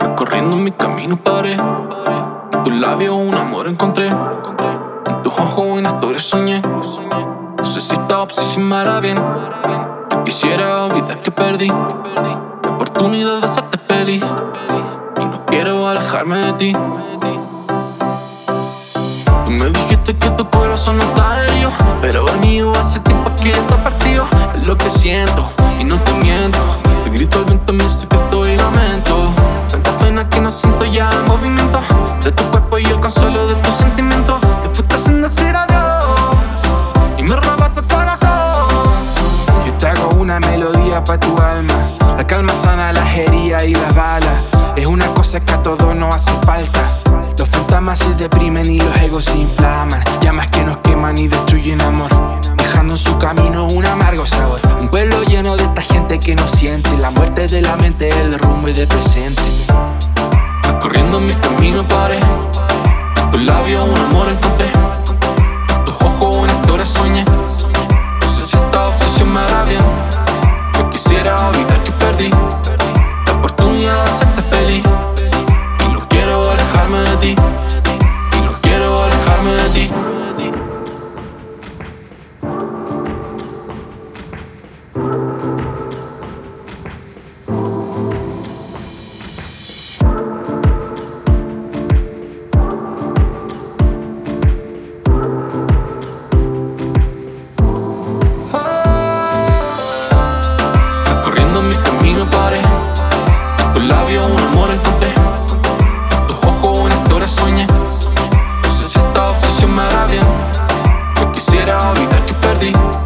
Recorriendo mi camino paré. En tus labios un amor encontré. En tus ojos una historia soñé. No sé si esta hará bien. Yo quisiera olvidar que perdí la oportunidad de hacerte feliz. Y no quiero alejarme de ti. Tú me dijiste que tu corazón no está herido Pero el mío hace tiempo que está partido Es lo que siento y no te miento La calma sana la jería y las balas Es una cosa que a todos no hace falta. Los fantasmas se deprimen y los egos se inflaman. Llamas que nos queman y destruyen amor. Dejando en su camino un amargo sabor. Un pueblo lleno de esta gente que no siente. La muerte de la mente, el rumbo y del presente. Corriendo mi camino paré. Tus labios un amor encontré. perdí.